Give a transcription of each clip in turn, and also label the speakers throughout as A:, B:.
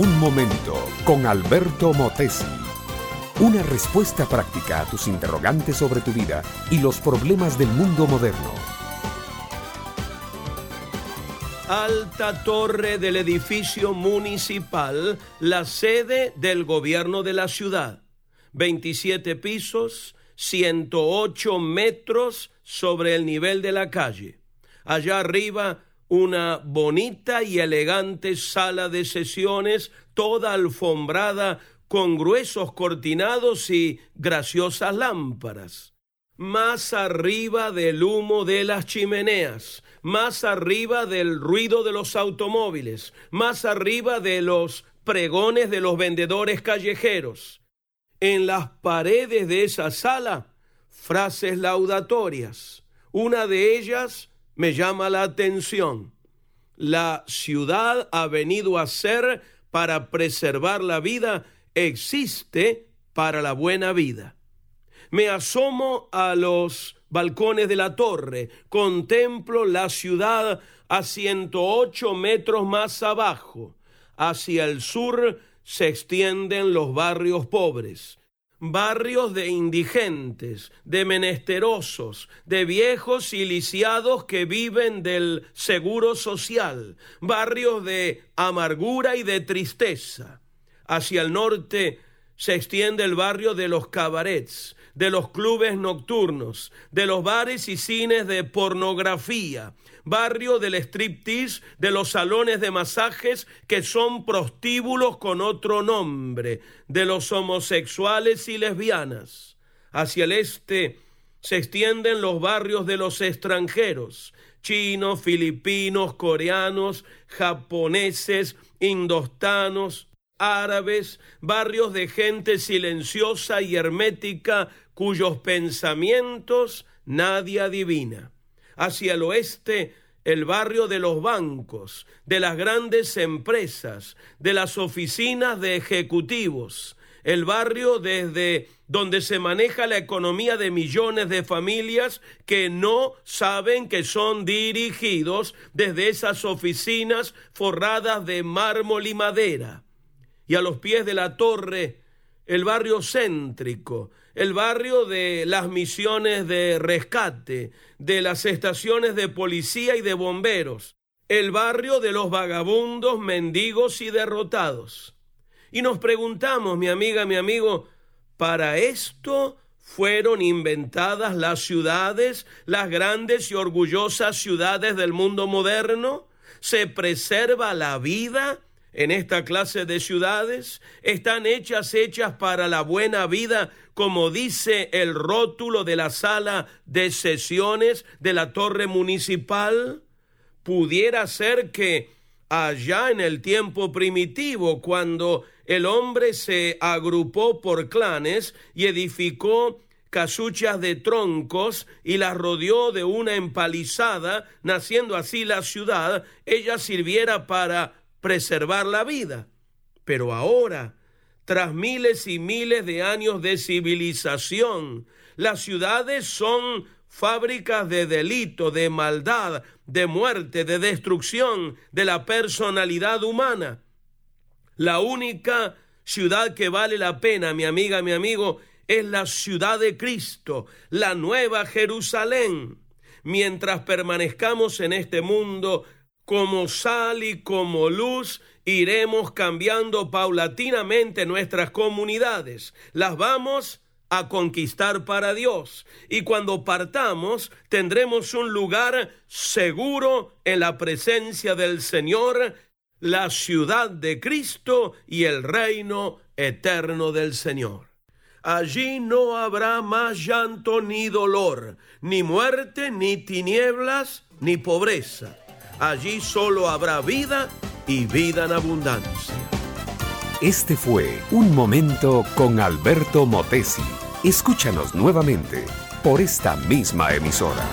A: Un momento con Alberto Motesi. Una respuesta práctica a tus interrogantes sobre tu vida y los problemas del mundo moderno.
B: Alta torre del edificio municipal, la sede del gobierno de la ciudad. 27 pisos, 108 metros sobre el nivel de la calle. Allá arriba una bonita y elegante sala de sesiones, toda alfombrada con gruesos cortinados y graciosas lámparas. Más arriba del humo de las chimeneas, más arriba del ruido de los automóviles, más arriba de los pregones de los vendedores callejeros. En las paredes de esa sala, frases laudatorias. Una de ellas me llama la atención. La ciudad ha venido a ser para preservar la vida, existe para la buena vida. Me asomo a los balcones de la torre, contemplo la ciudad a 108 metros más abajo. Hacia el sur se extienden los barrios pobres barrios de indigentes, de menesterosos, de viejos y lisiados que viven del seguro social, barrios de amargura y de tristeza. Hacia el norte se extiende el barrio de los cabarets, de los clubes nocturnos, de los bares y cines de pornografía, barrio del striptease, de los salones de masajes que son prostíbulos con otro nombre, de los homosexuales y lesbianas. Hacia el este se extienden los barrios de los extranjeros, chinos, filipinos, coreanos, japoneses, indostanos, árabes, barrios de gente silenciosa y hermética cuyos pensamientos nadie adivina. Hacia el oeste, el barrio de los bancos, de las grandes empresas, de las oficinas de ejecutivos, el barrio desde donde se maneja la economía de millones de familias que no saben que son dirigidos desde esas oficinas forradas de mármol y madera y a los pies de la torre el barrio céntrico, el barrio de las misiones de rescate, de las estaciones de policía y de bomberos, el barrio de los vagabundos, mendigos y derrotados. Y nos preguntamos, mi amiga, mi amigo, ¿para esto fueron inventadas las ciudades, las grandes y orgullosas ciudades del mundo moderno? ¿Se preserva la vida? En esta clase de ciudades están hechas hechas para la buena vida, como dice el rótulo de la sala de sesiones de la torre municipal. Pudiera ser que allá en el tiempo primitivo, cuando el hombre se agrupó por clanes y edificó casuchas de troncos y las rodeó de una empalizada, naciendo así la ciudad, ella sirviera para preservar la vida. Pero ahora, tras miles y miles de años de civilización, las ciudades son fábricas de delito, de maldad, de muerte, de destrucción de la personalidad humana. La única ciudad que vale la pena, mi amiga, mi amigo, es la ciudad de Cristo, la nueva Jerusalén. Mientras permanezcamos en este mundo, como sal y como luz, iremos cambiando paulatinamente nuestras comunidades. Las vamos a conquistar para Dios. Y cuando partamos, tendremos un lugar seguro en la presencia del Señor, la ciudad de Cristo y el reino eterno del Señor. Allí no habrá más llanto ni dolor, ni muerte, ni tinieblas, ni pobreza Allí solo habrá vida y vida en abundancia.
A: Este fue Un Momento con Alberto Motesi. Escúchanos nuevamente por esta misma emisora.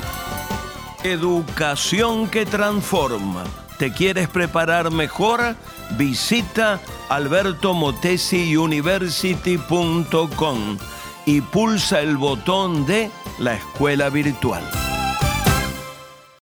B: Educación que transforma. ¿Te quieres preparar mejor? Visita albertomotesiuniversity.com y pulsa el botón de la escuela virtual.